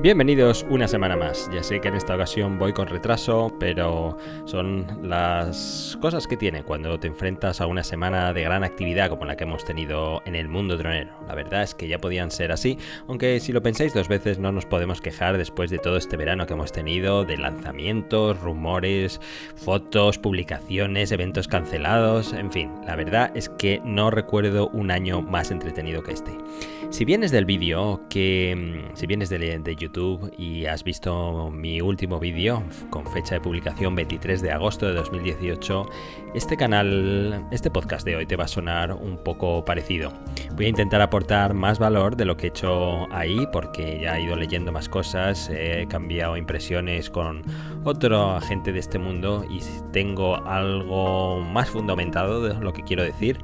Bienvenidos una semana más. Ya sé que en esta ocasión voy con retraso, pero son las cosas que tiene cuando te enfrentas a una semana de gran actividad como la que hemos tenido en el mundo dronero. La verdad es que ya podían ser así, aunque si lo pensáis dos veces no nos podemos quejar después de todo este verano que hemos tenido, de lanzamientos, rumores, fotos, publicaciones, eventos cancelados, en fin, la verdad es que no recuerdo un año más entretenido que este. Si vienes del vídeo, que mm, si vienes de, de YouTube, y has visto mi último vídeo con fecha de publicación 23 de agosto de 2018, este canal, este podcast de hoy te va a sonar un poco parecido. Voy a intentar aportar más valor de lo que he hecho ahí porque ya he ido leyendo más cosas, he cambiado impresiones con otro agente de este mundo y tengo algo más fundamentado de lo que quiero decir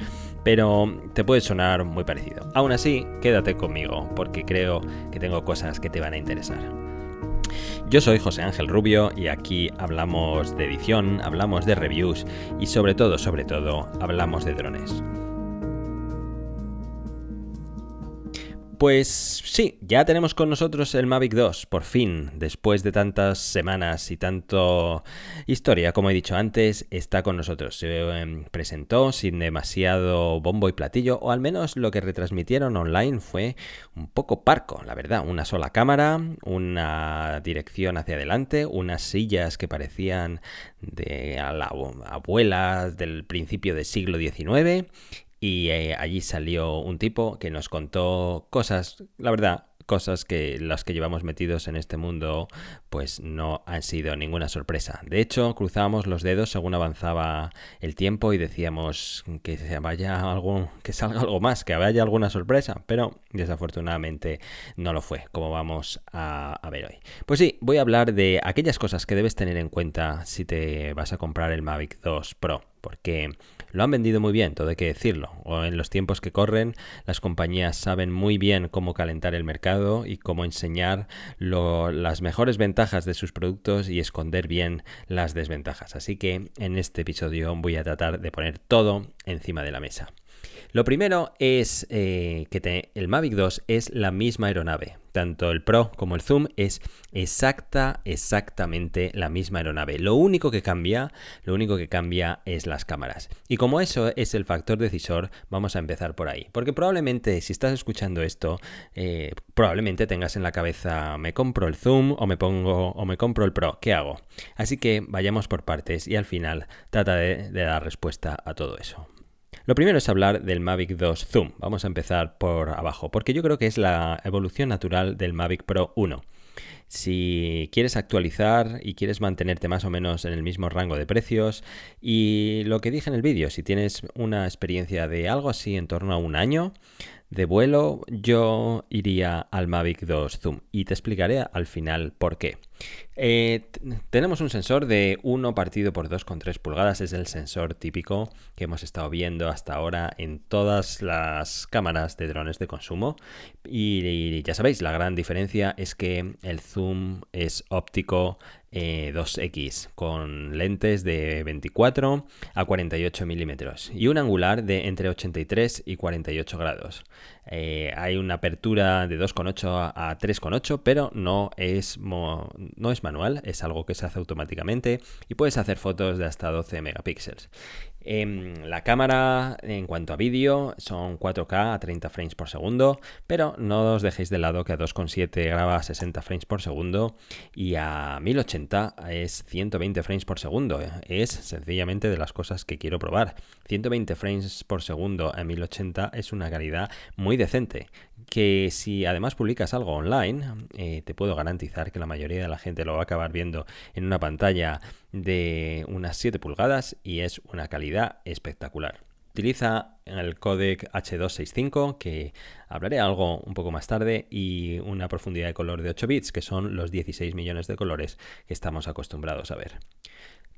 pero te puede sonar muy parecido. Aún así, quédate conmigo, porque creo que tengo cosas que te van a interesar. Yo soy José Ángel Rubio y aquí hablamos de edición, hablamos de reviews y sobre todo, sobre todo, hablamos de drones. Pues sí, ya tenemos con nosotros el Mavic 2, por fin, después de tantas semanas y tanto historia, como he dicho antes, está con nosotros. Se em, presentó sin demasiado bombo y platillo, o al menos lo que retransmitieron online fue un poco parco, la verdad. Una sola cámara, una dirección hacia adelante, unas sillas que parecían de a la del principio del siglo XIX y eh, allí salió un tipo que nos contó cosas, la verdad, cosas que las que llevamos metidos en este mundo pues no han sido ninguna sorpresa. De hecho, cruzábamos los dedos según avanzaba el tiempo y decíamos que se vaya algo, que salga algo más, que haya alguna sorpresa, pero desafortunadamente no lo fue, como vamos a, a ver hoy. Pues sí, voy a hablar de aquellas cosas que debes tener en cuenta si te vas a comprar el Mavic 2 Pro, porque lo han vendido muy bien, todo hay que decirlo. O en los tiempos que corren, las compañías saben muy bien cómo calentar el mercado y cómo enseñar las mejores ventajas de sus productos y esconder bien las desventajas. Así que en este episodio voy a tratar de poner todo encima de la mesa. Lo primero es eh, que el Mavic 2 es la misma aeronave. Tanto el Pro como el Zoom es exacta, exactamente la misma aeronave. Lo único que cambia, lo único que cambia es las cámaras. Y como eso es el factor decisor, vamos a empezar por ahí. Porque probablemente si estás escuchando esto, eh, probablemente tengas en la cabeza, me compro el Zoom o me pongo o me compro el Pro. ¿Qué hago? Así que vayamos por partes y al final trata de dar respuesta a todo eso. Lo primero es hablar del Mavic 2 Zoom. Vamos a empezar por abajo, porque yo creo que es la evolución natural del Mavic Pro 1. Si quieres actualizar y quieres mantenerte más o menos en el mismo rango de precios y lo que dije en el vídeo, si tienes una experiencia de algo así en torno a un año, de vuelo, yo iría al Mavic 2 Zoom y te explicaré al final por qué. Eh, tenemos un sensor de 1 partido por 2,3 pulgadas, es el sensor típico que hemos estado viendo hasta ahora en todas las cámaras de drones de consumo. Y, ya sabéis, la gran diferencia es que el zoom es óptico 2X eh, con lentes de 24 a 48 milímetros y un angular de entre 83 y 48 grados. Eh, hay una apertura de 2,8 a 3,8 pero no es, no es manual, es algo que se hace automáticamente y puedes hacer fotos de hasta 12 megapíxeles. Em, la cámara en cuanto a vídeo son 4K a 30 frames por segundo, pero no os dejéis de lado que a 2,7 graba a 60 frames por segundo y a 1080 es 120 frames por segundo. Es sencillamente de las cosas que quiero probar. 120 frames por segundo a 1080 es una calidad muy decente que si además publicas algo online, eh, te puedo garantizar que la mayoría de la gente lo va a acabar viendo en una pantalla de unas 7 pulgadas y es una calidad espectacular. Utiliza el codec H265, que hablaré algo un poco más tarde, y una profundidad de color de 8 bits, que son los 16 millones de colores que estamos acostumbrados a ver.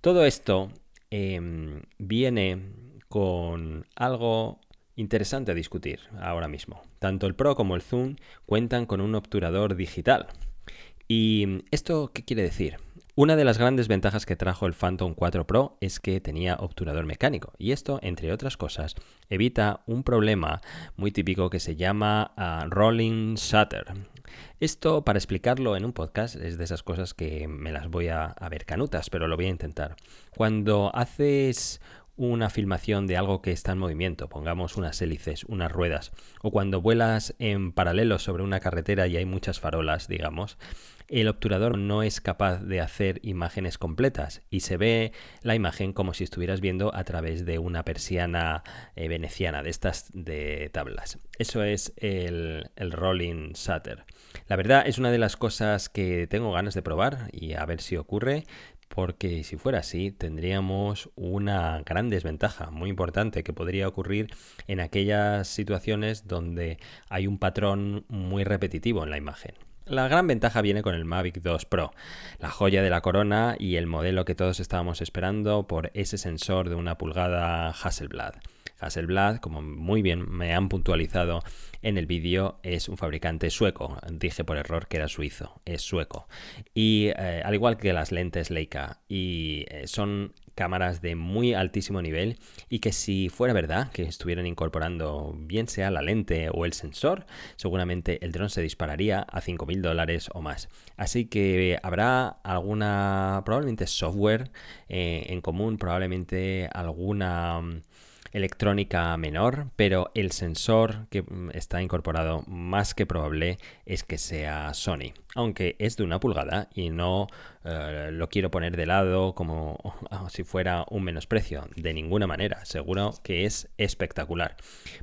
Todo esto em, viene con algo interesante a discutir ahora mismo. Tanto el Pro como el Zoom cuentan con un obturador digital. ¿Y esto qué quiere decir? Una de las grandes ventajas que trajo el Phantom 4 Pro es que tenía obturador mecánico y esto, entre otras cosas, evita un problema muy típico que se llama ah, rolling shutter. Esto, para explicarlo en un podcast, es de esas cosas que me las voy a, a ver canutas, pero lo voy a intentar. Cuando haces una filmación de algo que está en movimiento, pongamos unas hélices, unas ruedas, o cuando vuelas en paralelo sobre una carretera y hay muchas farolas, digamos, el obturador no es capaz de hacer imágenes completas y se ve la imagen como si estuvieras viendo a través de una persiana eh, veneciana, de estas de tablas. Eso es el, el rolling shutter. La verdad es una de las cosas que tengo ganas de probar y a ver si ocurre, porque si fuera así tendríamos una gran desventaja muy importante que podría ocurrir en aquellas situaciones donde hay un patrón muy repetitivo en la imagen. La gran ventaja viene con el Mavic 2 Pro, la joya de la corona y el modelo que todos estábamos esperando por ese sensor de una pulgada Hasselblad. Hasselblad, como muy bien me han puntualizado en el vídeo, es un fabricante sueco. Dije por error que era suizo, es sueco. Y eh, al igual que las lentes Leica, y eh, son cámaras de muy altísimo nivel y que si fuera verdad que estuvieran incorporando bien sea la lente o el sensor, seguramente el dron se dispararía a 5.000 dólares o más. Así que habrá alguna, probablemente software eh, en común, probablemente alguna electrónica menor, pero el sensor que mm, está incorporado más que probable es que sea Sony, aunque es de una pulgada y no eh, lo quiero poner de lado como si fuera un menosprecio, de ninguna manera, seguro que es espectacular,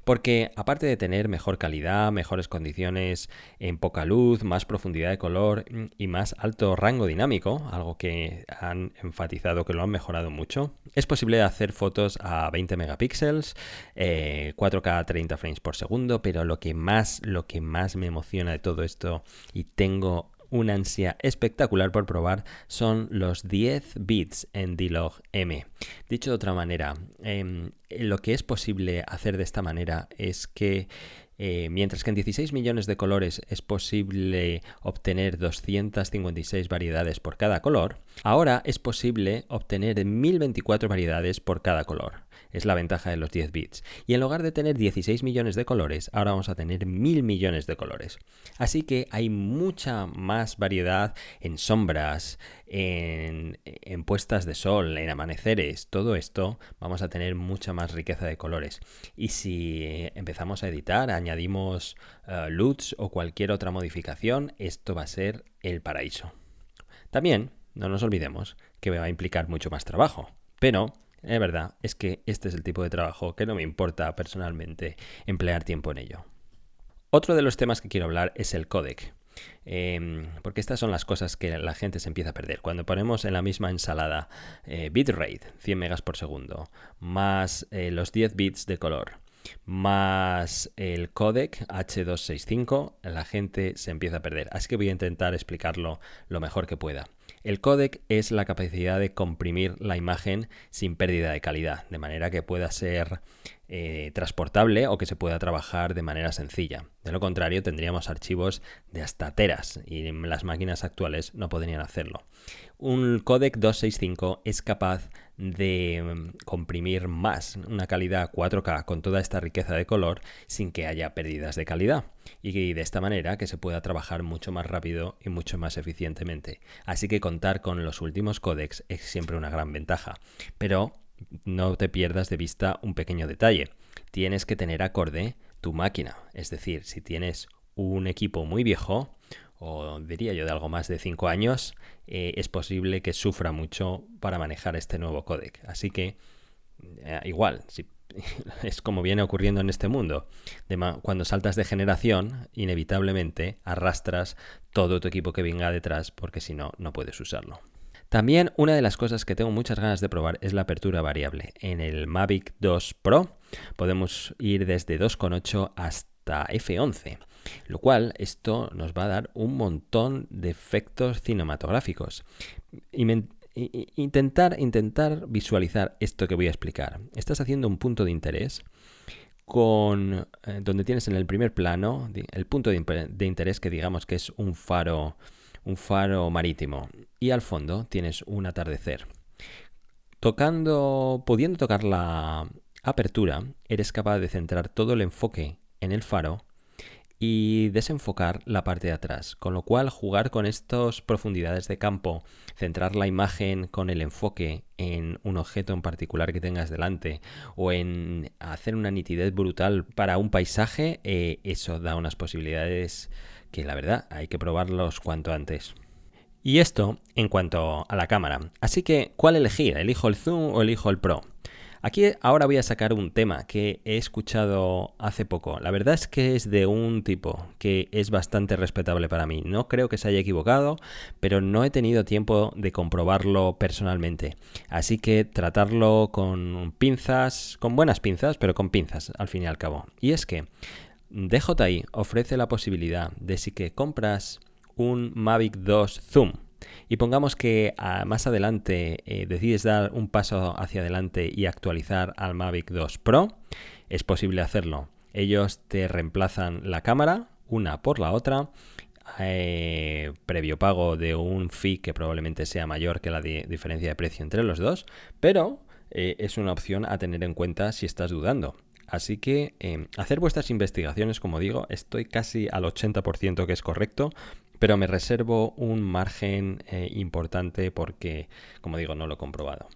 porque aparte de tener mejor calidad, mejores condiciones en poca luz, más profundidad de color mm, y más alto rango dinámico, algo que han enfatizado que lo han mejorado mucho, es posible hacer fotos a 20 megapíxeles, 4K 30 frames por segundo, pero lo que más, lo que más me emociona de todo esto y tengo una ansia espectacular por probar son los 10 bits en D-Log M. Dicho de otra manera, em, lo que es posible hacer de esta manera es que eh, mientras que en 16 millones de colores es posible obtener 256 variedades por cada color, ahora es posible obtener 1024 variedades por cada color. Es la ventaja de los 10 bits. Y en lugar de tener 16 millones de colores, ahora vamos a tener mil millones de colores. Así que hay mucha más variedad en sombras, en, puestas de sol, en amaneceres, todo esto vamos a tener mucha más riqueza de colores. Y si empezamos a editar, añadimos uh, LUTs o cualquier otra modificación, esto va a ser el paraíso. También, no nos olvidemos que va a implicar mucho más trabajo, pero es verdad, es que este es el tipo de trabajo que no me importa personalmente emplear tiempo en ello. Otro de los temas que quiero hablar es el codec. Em, porque estas son las cosas que la gente se empieza a perder. Cuando ponemos en la misma ensalada eh, bitrate, 100 megas por segundo, más eh, los 10 bits de color, más el codec H265, la gente se empieza a perder. Así que voy a intentar explicarlo lo mejor que pueda. El codec es la capacidad de comprimir la imagen sin pérdida de calidad, de manera que pueda ser eh, transportable o que se pueda trabajar de manera sencilla. De lo contrario, tendríamos archivos de hasta teras y las máquinas actuales no podrían hacerlo. Un codec 265 es capaz de mm, comprimir más una calidad 4K con toda esta riqueza de color sin que haya pérdidas de calidad y de esta manera que se pueda trabajar mucho más rápido y mucho más eficientemente. Así que contar con los últimos codecs es siempre una gran ventaja. Pero no te pierdas de vista un pequeño detalle. Tienes que tener acorde tu máquina. Es decir, si tienes un equipo muy viejo, o diría yo de algo más de 5 años, eh, es posible que sufra mucho para manejar este nuevo codec. Así que, eh, igual, es como viene ocurriendo en este mundo. cuando saltas de generación, inevitablemente arrastras todo tu equipo que venga detrás porque si no, no puedes usarlo. También una de las cosas que tengo muchas ganas de probar es la apertura variable. En el Mavic 2 Pro podemos ir desde 2.8 hasta F11, lo cual esto nos va a dar un montón de efectos cinematográficos. intentar, intentar visualizar esto que voy a explicar. Estás haciendo un punto de interés con eh, donde tienes en el primer plano el punto de interés que digamos que es un faro un faro marítimo y al fondo tienes un atardecer. Tocando, pudiendo tocar la apertura, eres capaz de centrar todo el enfoque en el faro y desenfocar la parte de atrás, con lo cual jugar con estas profundidades de campo, centrar la imagen con el enfoque en un objeto en particular que tengas delante o en hacer una nitidez brutal para un paisaje, eh, eso da unas posibilidades que la verdad hay que probarlos cuanto antes. Y esto en cuanto a la cámara. Así que, ¿cuál elegir? ¿Elijo el zoom o elijo el pro? Aquí ahora voy a sacar un tema que he escuchado hace poco. La verdad es que es de un tipo que es bastante respetable para mí. No creo que se haya equivocado, pero no he tenido tiempo de comprobarlo personalmente. Así que tratarlo con pinzas, con buenas pinzas, pero con pinzas al fin y al cabo. Y es que DJI ofrece la posibilidad de si que compras un Mavic 2 Zoom y pongamos que ah, más adelante eh, decides dar un paso hacia adelante y actualizar al Mavic 2 Pro, es posible hacerlo. Ellos te reemplazan la cámara una por la otra, eh, previo pago de un fee que probablemente sea mayor que la diferencia de precio entre los dos, pero eh, es una opción a tener en cuenta si estás dudando. Así que hacer vuestras investigaciones, como digo, estoy casi al 80% que es correcto, pero me reservo un margen eh, importante porque, como digo, no lo he comprobado.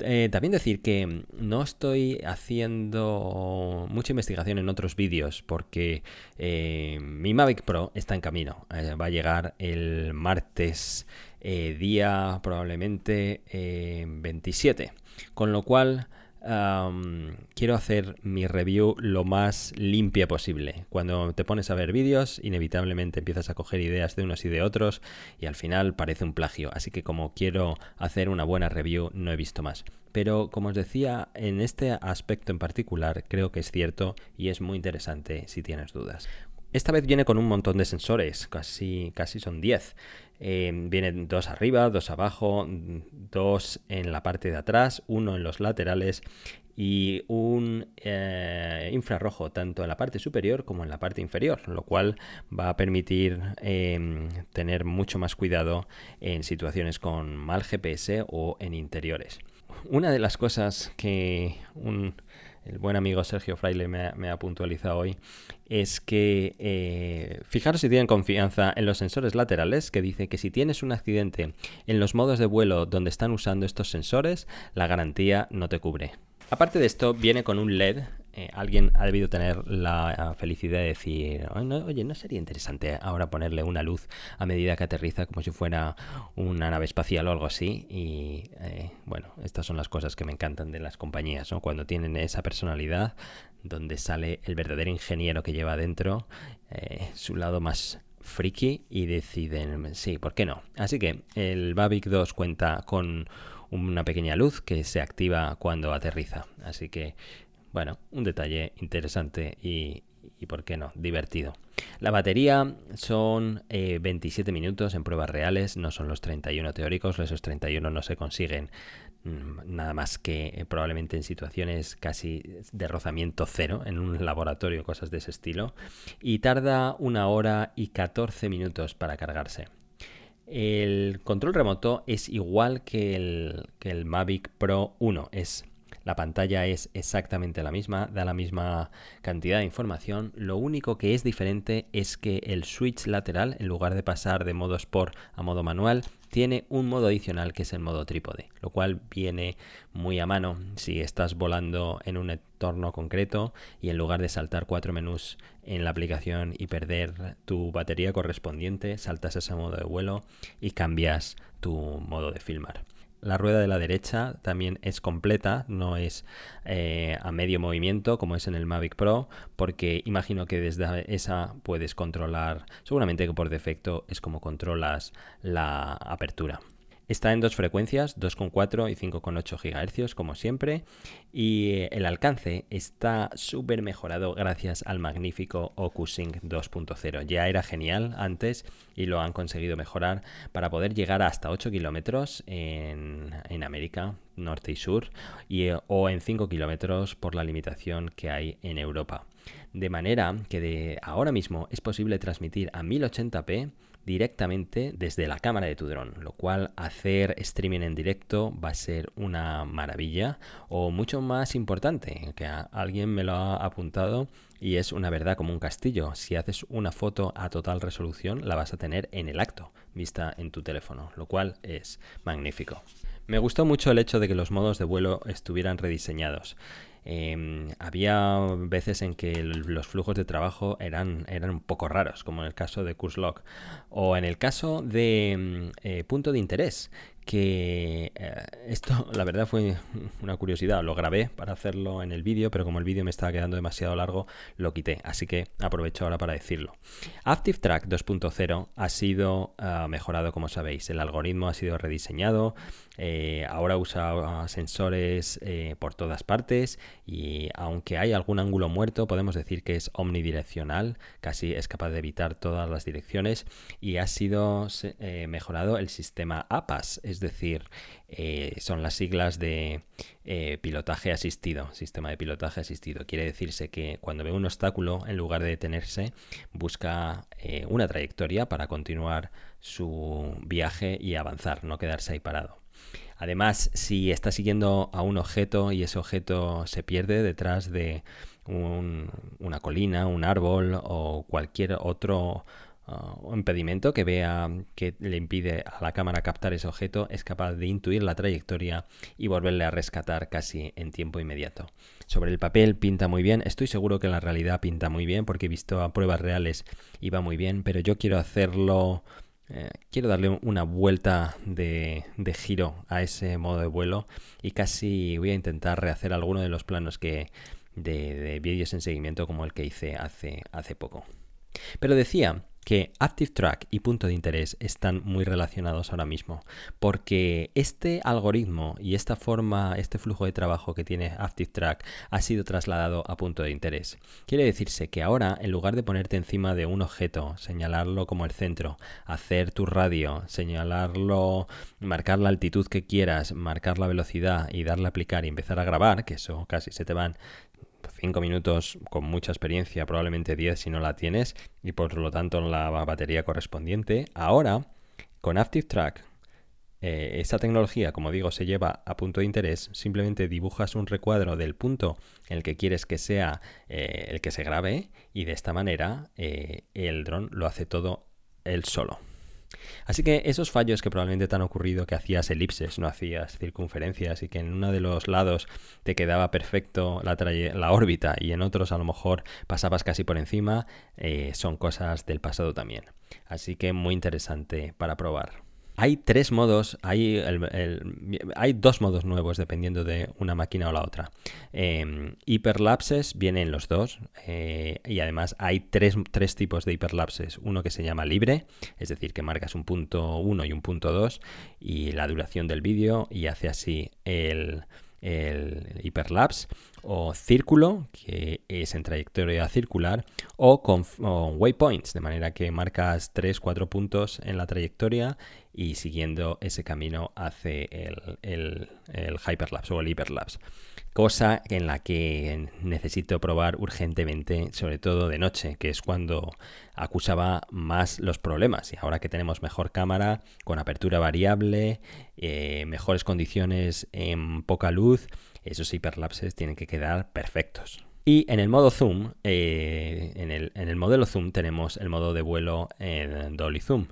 Eh, también decir que no estoy haciendo mucha investigación en otros vídeos porque eh, mi Mavic Pro está en camino. va a llegar el martes día probablemente 27. Con lo cual quiero hacer mi review lo más limpia posible. Cuando te pones a ver vídeos, inevitablemente empiezas a coger ideas de unos y de otros y al final parece un plagio. Así que como quiero hacer una buena review, no he visto más. Pero como os decía, en este aspecto en particular creo que es cierto y es muy interesante si tienes dudas. Esta vez viene con un montón de sensores, casi, casi son 10. Eh, vienen dos arriba, dos abajo, dos en la parte de atrás, uno en los laterales y un eh, infrarrojo tanto en la parte superior como en la parte inferior, lo cual va a permitir em, tener mucho más cuidado en situaciones con mal GPS o en interiores. Una de las cosas que un el buen amigo Sergio Fraile me, ha puntualizado hoy, es que eh, fijaros si tienen confianza en los sensores laterales, que dice que si tienes un accidente en los modos de vuelo donde están usando estos sensores, la garantía no te cubre. Aparte de esto, viene con un LED eh, alguien ha debido tener la felicidad de decir, oye, ¿no sería interesante ahora ponerle una luz a medida que aterriza como si fuera una nave espacial o algo así? Y eh, bueno, estas son las cosas que me encantan de las compañías, ¿no? Cuando tienen esa personalidad donde sale el verdadero ingeniero que lleva adentro, eh, su lado más friki y deciden, sí, ¿por qué no? Así que el Babic 2 cuenta con una pequeña luz que se activa cuando aterriza. Así que bueno, un detalle interesante y, y por qué no, divertido. La batería son 27 eh, minutos en pruebas reales, no son los 31 teóricos, esos 31 no se consiguen mm, nada más que eh, probablemente en situaciones casi de rozamiento cero, en un laboratorio, cosas de ese estilo, y tarda una hora y 14 minutos para cargarse. El control remoto es igual que el, que el Mavic Pro 1, es la pantalla es exactamente la misma, da la misma cantidad de información. Lo único que es diferente es que el switch lateral, en lugar de pasar de modo Sport a modo manual, tiene un modo adicional que es el modo trípode, lo cual viene muy a mano si estás volando en un entorno concreto y en lugar de saltar cuatro menús en la aplicación y perder tu batería correspondiente, saltas ese modo de vuelo y cambias tu modo de filmar. La rueda de la derecha también es completa, no es eh, a medio movimiento como es en el Mavic Pro, porque imagino que desde esa puedes controlar, seguramente que por defecto es como controlas la apertura. Está en dos frecuencias, 2,4 y 5,8 GHz como siempre y eh, el alcance está súper mejorado gracias al magnífico OcuSync 2.0. Ya era genial antes y lo han conseguido mejorar para poder llegar hasta 8 kilómetros en, América, norte y sur, y, eh, o en 5 kilómetros por la limitación que hay en Europa. De manera que de ahora mismo es posible transmitir a 1080p directamente desde la cámara de tu dron, lo cual hacer streaming en directo va a ser una maravilla o mucho más importante, que alguien me lo ha apuntado y es una verdad como un castillo. Si haces una foto a total resolución, la vas a tener en el acto, vista en tu teléfono, lo cual es magnífico. Me gustó mucho el hecho de que los modos de vuelo estuvieran rediseñados. Em, había veces en que los flujos de trabajo eran, eran un poco raros, como en el caso de CurseLog, o en el caso de em, eh, punto de interés, que eh, esto la verdad fue una curiosidad, lo grabé para hacerlo en el vídeo, pero como el vídeo me estaba quedando demasiado largo, lo quité, así que aprovecho ahora para decirlo. Active Track 2.0 ha sido ah, mejorado, como sabéis, el algoritmo ha sido rediseñado, eh, ahora usa sensores eh, por todas partes y aunque hay algún ángulo muerto, podemos decir que es omnidireccional, casi es capaz de evitar todas las direcciones y ha sido mejorado el sistema APAS, es decir, eh, son las siglas de eh, pilotaje asistido, sistema de pilotaje asistido. Quiere decirse que cuando ve un obstáculo, en lugar de detenerse, busca eh, una trayectoria para continuar su viaje y avanzar, no quedarse ahí parado. Además, si está siguiendo a un objeto y ese objeto se pierde detrás de una colina, un árbol o cualquier otro uh, impedimento que vea que le impide a la cámara captar ese objeto, es capaz de intuir la trayectoria y volverle a rescatar casi en tiempo inmediato. Sobre el papel pinta muy bien, estoy seguro que en la realidad pinta muy bien porque he visto a pruebas reales y va muy bien, pero yo quiero hacerlo, eh, quiero darle una vuelta de, giro a ese modo de vuelo y casi voy a intentar rehacer alguno de los planos que de, de vídeos en seguimiento como el que hice hace, hace poco. Pero decía que Active Track y punto de interés están muy relacionados ahora mismo, porque este algoritmo y esta forma, este flujo de trabajo que tiene Active Track ha sido trasladado a punto de interés. Quiere decirse que ahora, en lugar de ponerte encima de un objeto, señalarlo como el centro, hacer tu radio, señalarlo, marcar la altitud que quieras, marcar la velocidad y darle a aplicar y empezar a grabar, que eso casi se te van 5 minutos con mucha experiencia, probablemente 10 si no la tienes, y por lo tanto la batería correspondiente. Ahora, con Active Track, eh, esa tecnología, como digo, se lleva a punto de interés, simplemente dibujas un recuadro del punto en el que quieres que sea eh, el que se grabe y de esta manera eh, el dron lo hace todo él solo. Así que esos fallos que probablemente te han ocurrido que hacías elipses, no hacías circunferencias y que en uno de los lados te quedaba perfecto la, la órbita y en otros a lo mejor pasabas casi por encima, eh, son cosas del pasado también. Así que muy interesante para probar. Hay tres modos, hay, hay dos modos nuevos dependiendo de una máquina o la otra. Eh, hiperlapses vienen los dos eh, y además hay tres, tres, tipos de hiperlapses. Uno que se llama libre, es decir, que marcas un punto 1 y un punto 2 y la duración del vídeo y hace así el, el hiperlapse o círculo, que es en trayectoria circular, o con waypoints, de manera que marcas 3-4 puntos en la trayectoria y siguiendo ese camino hace el, el, el hyperlapse o el hiperlapse. Cosa en la que necesito probar urgentemente, sobre todo de noche, que es cuando acusaba más los problemas. Y ahora que tenemos mejor cámara, con apertura variable, eh, mejores condiciones en poca luz, esos hiperlapses tienen que quedar perfectos. Y en el modo zoom, eh, en, el, en, el, modelo zoom tenemos el modo de vuelo en dolly zoom,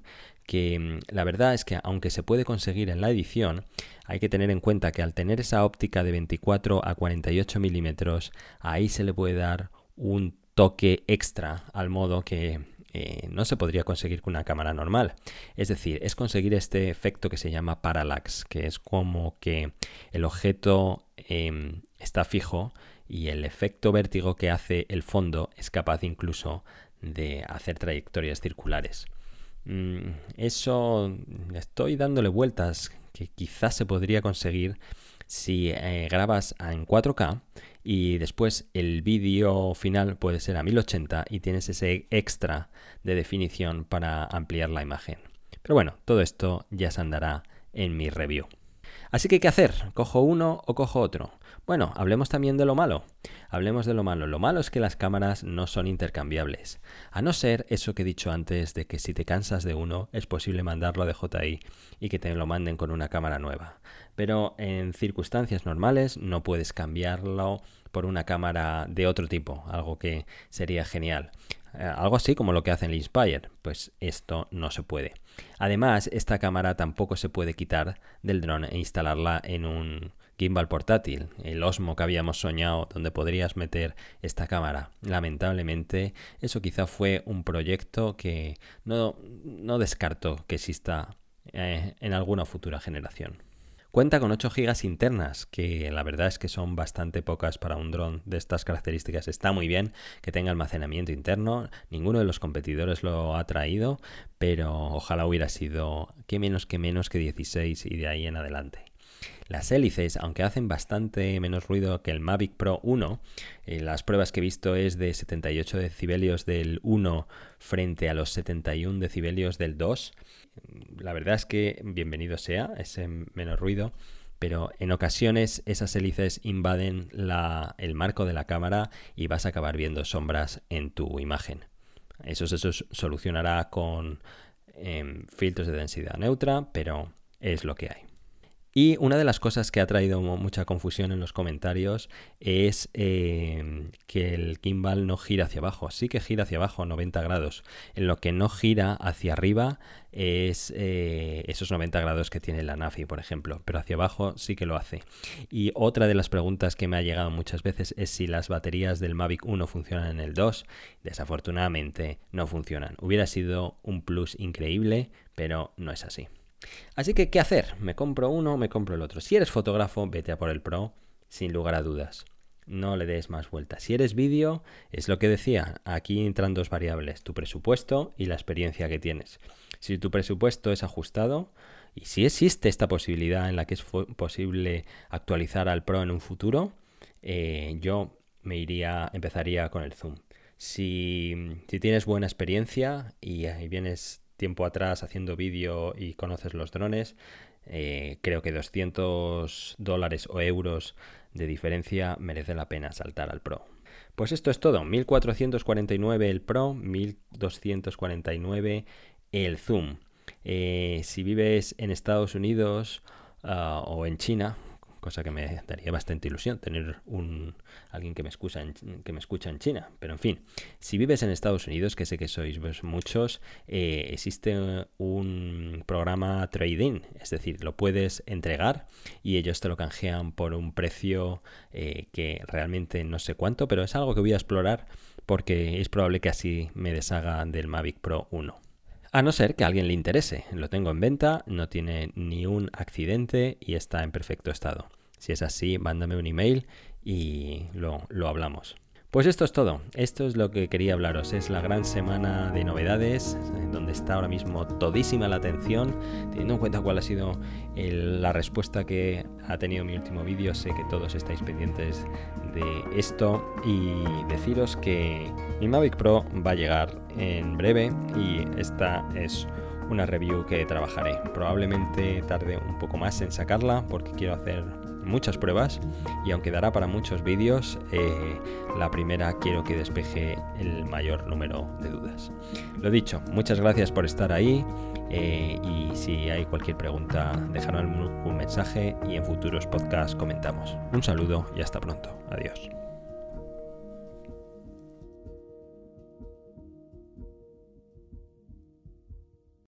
que mm, la verdad es que aunque se puede conseguir en la edición, hay que tener en cuenta que al tener esa óptica de 24 a 48 milímetros, ahí se le puede dar un toque extra al modo que eh, no se podría conseguir con una cámara normal. Es decir, es conseguir este efecto que se llama parallax, que es como que el objeto em, está fijo y el efecto vértigo que hace el fondo es capaz incluso de hacer trayectorias circulares. Mm, eso estoy dándole vueltas que quizás se podría conseguir si eh, grabas en 4K y después el vídeo final puede ser a 1080 y tienes ese extra de definición para ampliar la imagen. Pero bueno, todo esto ya se andará en mi review. Así que, ¿qué hacer? ¿Cojo uno o cojo otro? Bueno, hablemos también de lo malo. Hablemos de lo malo. Lo malo es que las cámaras no son intercambiables. A no ser eso que he dicho antes de que si te cansas de uno es posible mandarlo de JI y que te lo manden con una cámara nueva. Pero en circunstancias normales no puedes cambiarlo por una cámara de otro tipo, algo que sería genial. Eh, algo así como lo que hace el Inspire, pues esto no se puede. Además, esta cámara tampoco se puede quitar del dron e instalarla en un gimbal portátil, el Osmo que habíamos soñado donde podrías meter esta cámara. Lamentablemente, eso quizá fue un proyecto que no, no descarto que exista eh, en alguna futura generación. Cuenta con 8 GB internas, que la verdad es que son bastante pocas para un dron de estas características. Está muy bien que tenga almacenamiento interno, ninguno de los competidores lo ha traído, pero ojalá hubiera sido que menos que menos que 16 y de ahí en adelante. Las hélices, aunque hacen bastante menos ruido que el Mavic Pro 1, eh, las pruebas que he visto es de 78 decibelios del 1 frente a los 71 decibelios del 2. La verdad es que bienvenido sea ese menos ruido, pero en ocasiones esas hélices invaden el marco de la cámara y vas a acabar viendo sombras en tu imagen. Eso se solucionará con em, filtros de densidad neutra, pero es lo que hay. Y una de las cosas que ha traído mucha confusión en los comentarios es em, que el gimbal no gira hacia abajo. Sí que gira hacia abajo 90 grados. En lo que no gira hacia arriba es eh, esos 90 grados que tiene la NAFI, por ejemplo. Pero hacia abajo sí que lo hace. Y otra de las preguntas que me ha llegado muchas veces es si las baterías del Mavic 1 funcionan en el 2. Desafortunadamente no funcionan. Hubiera sido un plus increíble, pero no es así. Así que, ¿qué hacer? ¿Me compro uno me compro el otro? Si eres fotógrafo, vete a por el Pro, sin lugar a dudas. No le des más vueltas. Si eres vídeo, es lo que decía, aquí entran dos variables, tu presupuesto y la experiencia que tienes. Si tu presupuesto es ajustado, y si existe esta posibilidad en la que es posible actualizar al Pro en un futuro, eh, yo me iría, empezaría con el zoom. Si, tienes buena experiencia y, y vienes tiempo atrás haciendo vídeo y conoces los drones, eh, creo que 200 dólares o euros de diferencia merece la pena saltar al Pro. Pues esto es todo, 1449 el Pro, 1249 el Zoom. Eh, si vives en Estados Unidos ah, o en China, cosa que me daría bastante ilusión tener un alguien que me escucha en, que me escucha en China. Pero en fin, si vives en Estados Unidos, que sé que sois muchos, eh, existe un programa trading, es decir, lo puedes entregar y ellos te lo canjean por un precio eh, que realmente no sé cuánto, pero es algo que voy a explorar porque es probable que así me deshaga del Mavic Pro 1. A no ser que a alguien le interese. Lo tengo en venta, no tiene ni un accidente y está en perfecto estado. Si es así, mándame un email y lo, lo hablamos. Pues esto es todo, esto es lo que quería hablaros, es la gran semana de novedades, donde está ahora mismo todísima la atención, teniendo en cuenta cuál ha sido la respuesta que ha tenido mi último vídeo, sé que todos estáis pendientes de esto y deciros que mi Mavic Pro va a llegar en breve y esta es una review que trabajaré. Probablemente tarde un poco más en sacarla porque quiero hacer muchas pruebas y aunque dará para muchos vídeos, eh, la primera quiero que despeje el mayor número de dudas. Lo dicho, muchas gracias por estar ahí eh, y si hay cualquier pregunta, dejadme un mensaje y en futuros podcasts comentamos. Un saludo y hasta pronto. Adiós.